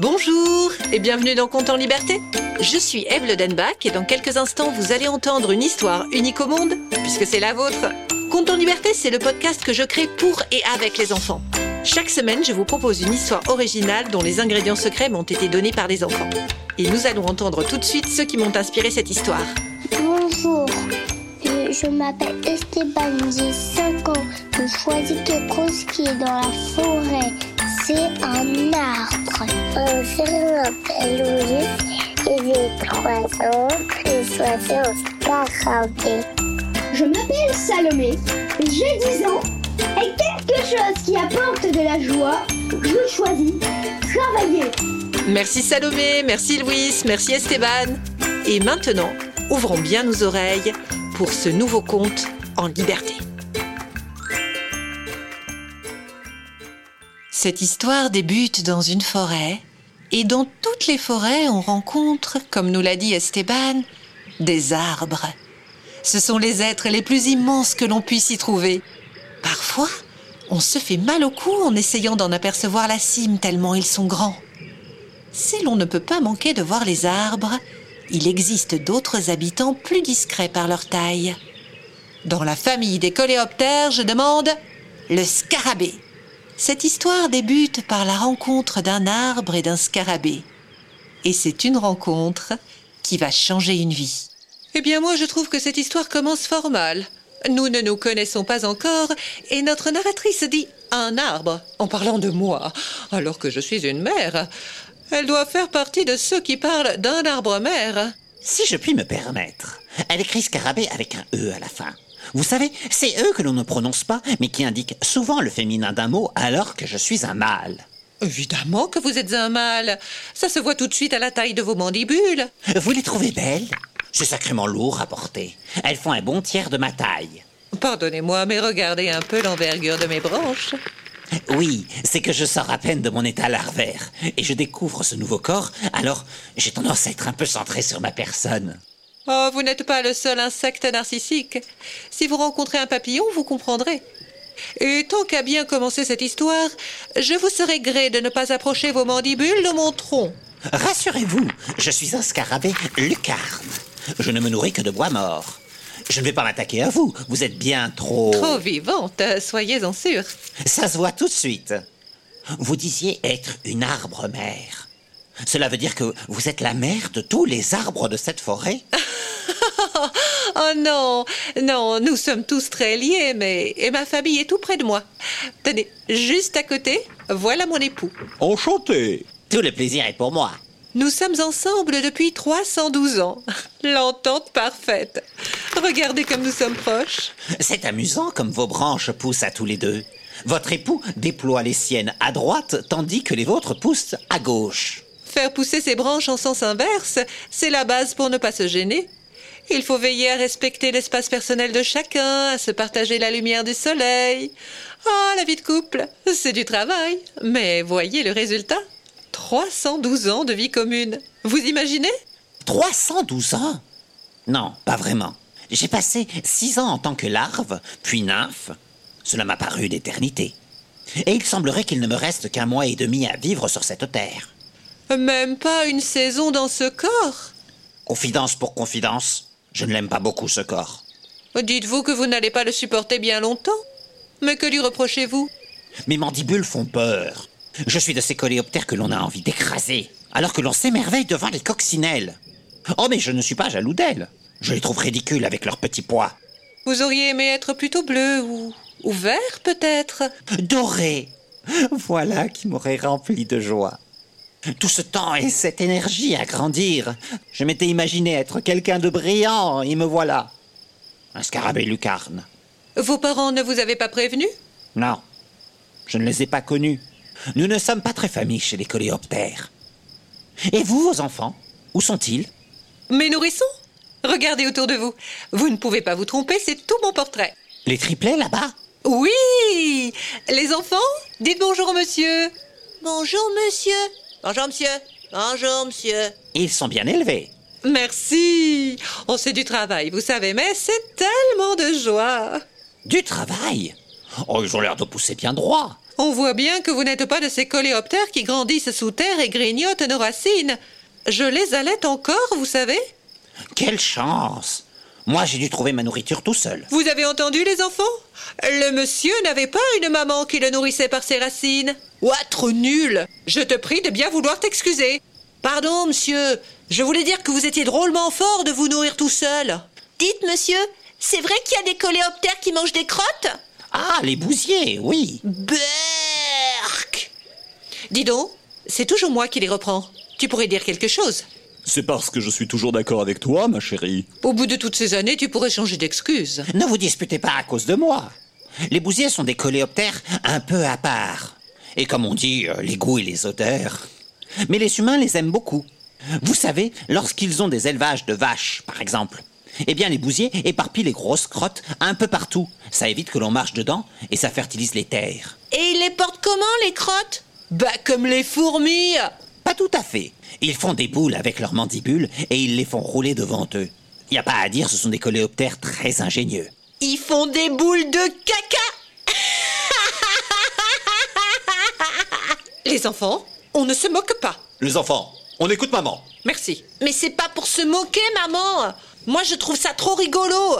Bonjour et bienvenue dans Compte en Liberté. Je suis Eve Ledenbach et dans quelques instants vous allez entendre une histoire unique au monde, puisque c'est la vôtre. Compte en Liberté, c'est le podcast que je crée pour et avec les enfants. Chaque semaine, je vous propose une histoire originale dont les ingrédients secrets m'ont été donnés par les enfants. Et nous allons entendre tout de suite ceux qui m'ont inspiré cette histoire. Bonjour, je, m'appelle Esteban, j'ai 5 ans. Je choisis quelque chose qui est dans la forêt. C'est un arbre. Je m'appelle Louis et j'ai 3 ans. J'ai choisi un scarabée. Je m'appelle Salomé, j'ai 10 ans et quelque chose qui apporte de la joie, je choisis travailler. Merci Salomé, merci Louis, merci Esteban. Et maintenant, ouvrons bien nos oreilles pour ce nouveau conte en liberté. Cette histoire débute dans une forêt, et dans toutes les forêts, on rencontre, comme nous l'a dit Esteban, des arbres. Ce sont les êtres les plus immenses que l'on puisse y trouver. Parfois, on se fait mal au cou en essayant d'en apercevoir la cime tellement ils sont grands. Si l'on ne peut pas manquer de voir les arbres, il existe d'autres habitants plus discrets par leur taille. Dans la famille des coléoptères, je demande le scarabée. Cette histoire débute par la rencontre d'un arbre et d'un scarabée. Et c'est une rencontre qui va changer une vie. Eh bien moi je trouve que cette histoire commence fort mal. Nous ne nous connaissons pas encore et notre narratrice dit un arbre en parlant de moi, alors que je suis une mère. Elle doit faire partie de ceux qui parlent d'un arbre mère. Si je puis me permettre, elle écrit scarabée avec un E à la fin. Vous savez, c'est eux que l'on ne prononce pas, mais qui indiquent souvent le féminin d'un mot alors que je suis un mâle. Évidemment que vous êtes un mâle. Ça se voit tout de suite à la taille de vos mandibules. Vous les trouvez belles? C'est sacrément lourd à porter. Elles font un bon tiers de ma taille. Pardonnez-moi, mais regardez un peu l'envergure de mes branches. Oui, c'est que je sors à peine de mon état larvaire et je découvre ce nouveau corps, alors j'ai tendance à être un peu centré sur ma personne. Oh, vous n'êtes pas le seul insecte narcissique. Si vous rencontrez un papillon, vous comprendrez. Et tant qu'à bien commencer cette histoire, je vous serai gré de ne pas approcher vos mandibules de mon tronc. Rassurez-vous, je suis un scarabée lucarne. Je ne me nourris que de bois mort. Je ne vais pas m'attaquer à vous, vous êtes bien trop... Trop vivante, soyez-en sûr. Ça se voit tout de suite. Vous disiez être une arbre-mère. Cela veut dire que vous êtes la mère de tous les arbres de cette forêt Oh non, non, nous sommes tous très liés, mais et ma famille est tout près de moi. Tenez, juste à côté, voilà mon époux. Enchanté. Tout le plaisir est pour moi. Nous sommes ensemble depuis 312 ans. L'entente parfaite. Regardez comme nous sommes proches. C'est amusant comme vos branches poussent à tous les deux. Votre époux déploie les siennes à droite tandis que les vôtres poussent à gauche. Faire pousser ses branches en sens inverse, c'est la base pour ne pas se gêner. Il faut veiller à respecter l'espace personnel de chacun, à se partager la lumière du soleil. Ah, la vie de couple, c'est du travail. Mais voyez le résultat 312 ans de vie commune. Vous imaginez? 312 ans? Non, pas vraiment. J'ai passé six ans en tant que larve, puis nymphe. Cela m'a paru une éternité. Et il semblerait qu'il ne me reste qu'un mois et demi à vivre sur cette terre. Même pas une saison dans ce corps Confidence pour confidence, je ne l'aime pas beaucoup ce corps. Dites-vous que vous n'allez pas le supporter bien longtemps Mais que lui reprochez-vous? Mes mandibules font peur. Je suis de ces coléoptères que l'on a envie d'écraser, alors que l'on s'émerveille devant les coccinelles. Oh, mais je ne suis pas jaloux d'elles. Je les trouve ridicules avec leur petit poids. Vous auriez aimé être plutôt bleu ou, ou vert peut-être? Doré Voilà qui m'aurait rempli de joie. Tout ce temps et cette énergie à grandir. Je m'étais imaginé être quelqu'un de brillant, et me voilà. Un scarabée lucarne. Vos parents ne vous avaient pas prévenu? Non, je ne les ai pas connus. Nous ne sommes pas très familles chez les coléoptères. Et vous, vos enfants Où sont-ils? Mes nourrissons? Regardez autour de vous. Vous ne pouvez pas vous tromper, c'est tout mon portrait. Les triplets là-bas? Oui Les enfants? Dites bonjour au monsieur. Bonjour, monsieur. Bonjour, monsieur. Bonjour, monsieur. Ils sont bien élevés. Merci Oh, c'est du travail, vous savez, mais c'est tellement de joie Du travail? Oh, ils ont l'air de pousser bien droit. On voit bien que vous n'êtes pas de ces coléoptères qui grandissent sous terre et grignotent nos racines. Je les allaite encore, vous savez? Quelle chance Moi, j'ai dû trouver ma nourriture tout seul. Vous avez entendu, les enfants? Le monsieur n'avait pas une maman qui le nourrissait par ses racines. Ouah, trop nul Je te prie de bien vouloir t'excuser. Pardon, monsieur. Je voulais dire que vous étiez drôlement fort de vous nourrir tout seul. Dites, monsieur, c'est vrai qu'il y a des coléoptères qui mangent des crottes? Ah, les bousiers, oui. Berk Dis donc, c'est toujours moi qui les reprends. Tu pourrais dire quelque chose. C'est parce que je suis toujours d'accord avec toi, ma chérie. Au bout de toutes ces années, tu pourrais changer d'excuse. Ne vous disputez pas à cause de moi. Les bousiers sont des coléoptères un peu à part. Et comme on dit, euh, les goûts et les odeurs. Mais les humains les aiment beaucoup. Vous savez, lorsqu'ils ont des élevages de vaches, par exemple, eh bien les bousiers éparpillent les grosses crottes un peu partout. Ça évite que l'on marche dedans et ça fertilise les terres. Et ils les portent comment, les crottes? Bah, comme les fourmis Pas tout à fait. Ils font des boules avec leurs mandibules et ils les font rouler devant eux. Y a pas à dire, ce sont des coléoptères très ingénieux. Ils font des boules de caca Les enfants, on ne se moque pas. Les enfants, on écoute maman. Merci. Mais c'est pas pour se moquer, maman Moi, je trouve ça trop rigolo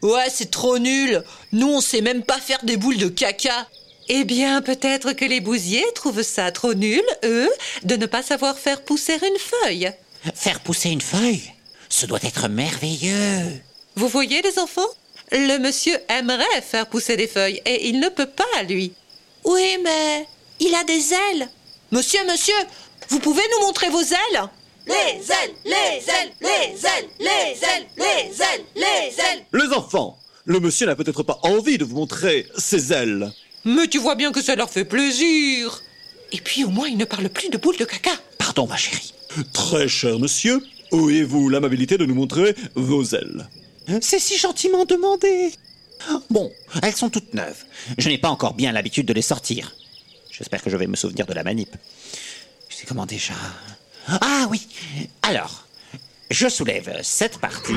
Ouais, c'est trop nul. Nous, on sait même pas faire des boules de caca. Eh bien, peut-être que les bousiers trouvent ça trop nul, eux, de ne pas savoir faire pousser une feuille. Faire pousser une feuille, ce doit être merveilleux. Vous voyez, les enfants? Le monsieur aimerait faire pousser des feuilles et il ne peut pas, lui. Oui, mais il a des ailes Monsieur, monsieur, vous pouvez nous montrer vos ailes Les ailes, les ailes, les ailes, les ailes, les ailes, les ailes Les enfants, le monsieur n'a peut-être pas envie de vous montrer ses ailes. Mais tu vois bien que ça leur fait plaisir. Et puis au moins, ils ne parlent plus de boules de caca. Pardon, ma chérie. Très cher monsieur, auriez-vous l'amabilité de nous montrer vos ailes? C'est si gentiment demandé. Bon, elles sont toutes neuves. Je n'ai pas encore bien l'habitude de les sortir. J'espère que je vais me souvenir de la manip. C'est comment déjà Ah oui. Alors, je soulève cette partie.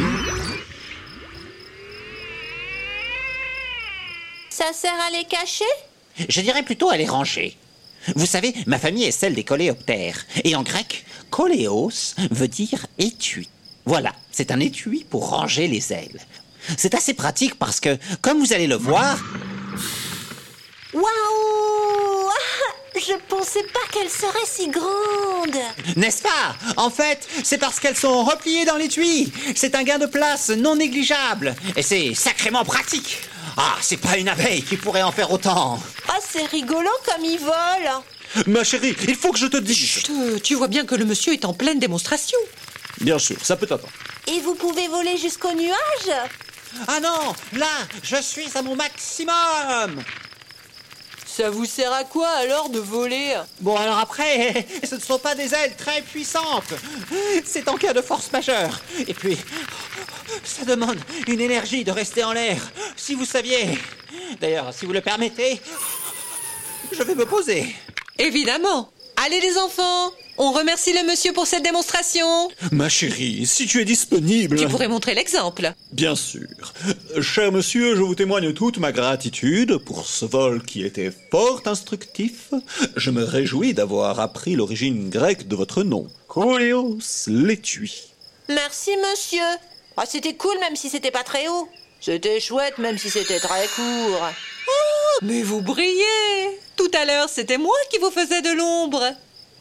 Ça sert à les cacher? Je dirais plutôt à les ranger. Vous savez, ma famille est celle des coléoptères. Et en grec, koléos veut dire étui. Voilà, c'est un étui pour ranger les ailes. C'est assez pratique parce que, comme vous allez le voir, Waouh Je pensais pas qu'elle serait si grande n'est-ce pas? En fait, c'est parce qu'elles sont repliées dans l'étui. C'est un gain de place non négligeable. Et c'est sacrément pratique. Ah, c'est pas une abeille qui pourrait en faire autant. Ah, c'est rigolo comme ils volent Ma chérie, il faut que je te dise. Tu vois bien que le monsieur est en pleine démonstration. Bien sûr, ça peut attendre. Et vous pouvez voler jusqu'au nuage? Ah non, là, je suis à mon maximum. Ça vous sert à quoi alors de voler? Bon, alors après, ce ne sont pas des ailes très puissantes. C'est en cas de force majeure. Et puis, ça demande une énergie de rester en l'air. Si vous saviez. D'ailleurs, si vous le permettez, je vais me poser. Évidemment. Allez les enfants, on remercie le monsieur pour cette démonstration. Ma chérie, si tu es disponible. Tu pourrais montrer l'exemple. Bien sûr. Cher monsieur, je vous témoigne toute ma gratitude pour ce vol qui était fort instructif. Je me réjouis d'avoir appris l'origine grecque de votre nom. Koléos l'étui. Merci, monsieur. Ah, c'était cool même si c'était pas très haut. C'était chouette même si c'était très court. Mais vous brillez. Tout à l'heure, c'était moi qui vous faisais de l'ombre.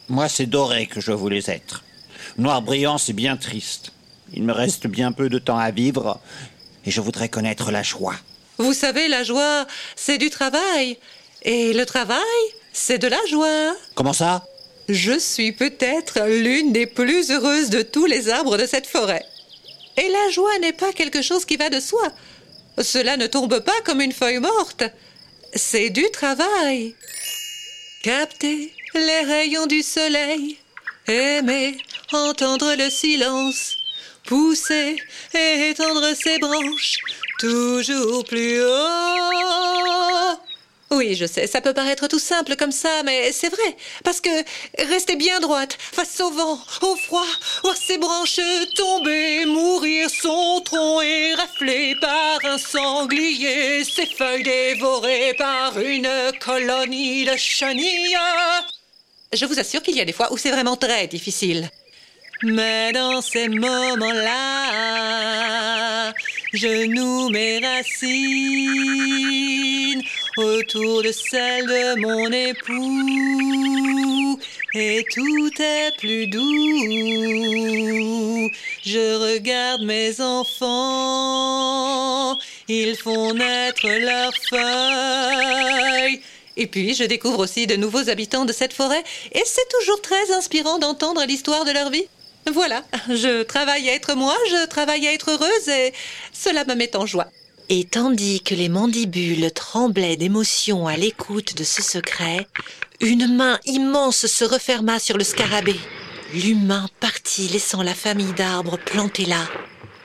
Moi, c'est doré que je voulais être. Noir brillant, c'est bien triste. Il me reste bien peu de temps à vivre et je voudrais connaître la joie. Vous savez, la joie, c'est du travail. Et le travail, c'est de la joie. Comment ça? Je suis peut-être l'une des plus heureuses de tous les arbres de cette forêt. Et la joie n'est pas quelque chose qui va de soi. Cela ne tombe pas comme une feuille morte. C'est du travail. Capter les rayons du soleil, aimer, entendre le silence, pousser et étendre ses branches, toujours plus haut. Oui, je sais, ça peut paraître tout simple comme ça, mais c'est vrai. Parce que rester bien droite, face au vent, au froid, voir ses branches tomber, mourir son tronc éraflé par un sanglier, ses feuilles dévorées par une colonie de chenilles. Je vous assure qu'il y a des fois où c'est vraiment très difficile. Mais dans ces moments-là, je noue mes racines autour de celle de mon époux. Et tout est plus doux. Je regarde mes enfants, ils font naître leurs feuilles. Et puis, je découvre aussi de nouveaux habitants de cette forêt, et c'est toujours très inspirant d'entendre l'histoire de leur vie. Voilà, je travaille à être moi, je travaille à être heureuse, et cela me met en joie. Et tandis que les mandibules tremblaient d'émotion à l'écoute de ce secret, une main immense se referma sur le scarabée. L'humain partit, laissant la famille d'arbres plantée là,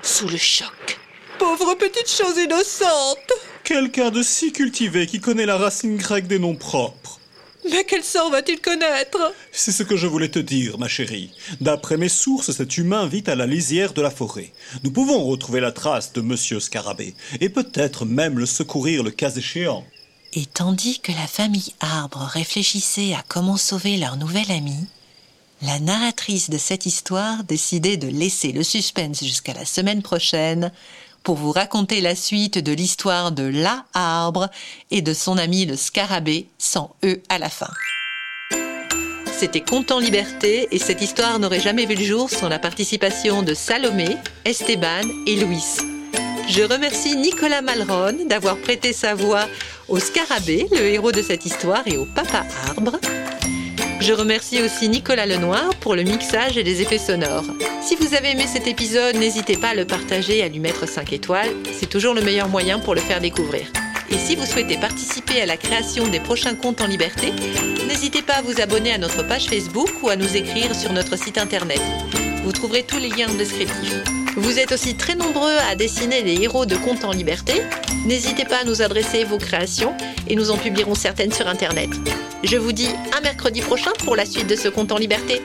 sous le choc. Pauvre petite chose innocente Quelqu'un de si cultivé qui connaît la racine grecque des noms propres. Mais quel sort va-t-il connaître? C'est ce que je voulais te dire, ma chérie. D'après mes sources, cet humain vit à la lisière de la forêt. Nous pouvons retrouver la trace de Monsieur Scarabée, et peut-être même le secourir le cas échéant. Et tandis que la famille Arbre réfléchissait à comment sauver leur nouvel ami, la narratrice de cette histoire décidait de laisser le suspense jusqu'à la semaine prochaine pour vous raconter la suite de l'histoire de la arbre et de son ami le scarabée sans E à la fin. C'était Content Liberté et cette histoire n'aurait jamais vu le jour sans la participation de Salomé, Esteban et Louis. Je remercie Nicolas Malron d'avoir prêté sa voix au scarabée, le héros de cette histoire, et au papa arbre. Je remercie aussi Nicolas Lenoir pour le mixage et les effets sonores. Si vous avez aimé cet épisode, n'hésitez pas à le partager et à lui mettre 5 étoiles. C'est toujours le meilleur moyen pour le faire découvrir. Et si vous souhaitez participer à la création des prochains comptes en liberté, n'hésitez pas à vous abonner à notre page Facebook ou à nous écrire sur notre site internet. Vous trouverez tous les liens descriptifs. Vous êtes aussi très nombreux à dessiner des héros de comptes en liberté. N'hésitez pas à nous adresser vos créations et nous en publierons certaines sur internet. Je vous dis à mercredi prochain pour la suite de ce compte en liberté.